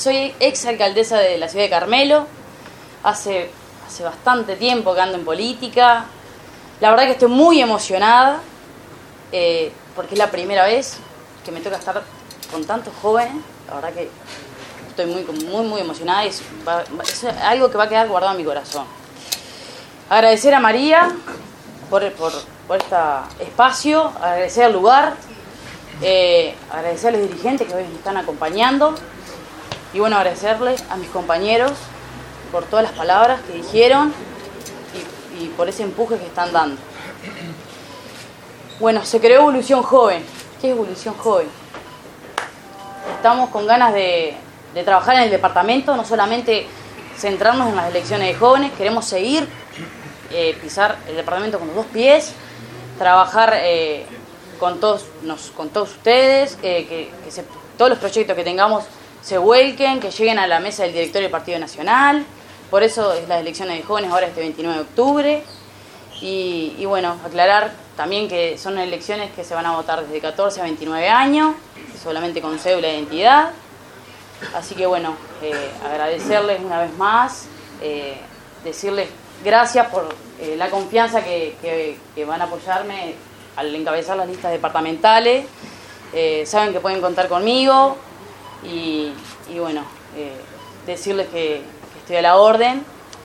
soy ex alcaldesa de la ciudad de Carmelo. Hace, hace bastante tiempo que ando en política. La verdad que estoy muy emocionada eh, porque es la primera vez que me toca estar con tantos jóvenes. La verdad que estoy muy, muy, muy emocionada es, algo que va a quedar guardado en mi corazón. Agradecer a María por, por, por este espacio, agradecer al lugar, eh, agradecer a los dirigentes que hoy me están acompañando y bueno, agradecerles a mis compañeros por todas las palabras que dijeron y, por ese empuje que están dando. Bueno, se creó Evolución Joven. ¿Qué es Evolución Joven? Estamos con ganas de, de trabajar en el departamento, no solamente centrarnos en las elecciones de jóvenes, queremos seguir, eh, pisar el departamento con los dos pies, trabajar eh, con, todos, nos, con todos ustedes, eh, que, que se, todos los proyectos que tengamos se vuelquen, que lleguen a la mesa del directorio del Partido Nacional. Por eso es las elecciones de jóvenes ahora este 29 de octubre. Y, bueno, aclarar también que son elecciones que se van a votar desde 14 a 29 años, solamente con cédula de identidad. Así que bueno, eh, agradecerles una vez más, eh, decirles gracias por eh, la confianza que, que, que, van a apoyarme al encabezar las listas departamentales. saben que pueden contar conmigo y, y bueno, decirles que, que estoy a la orden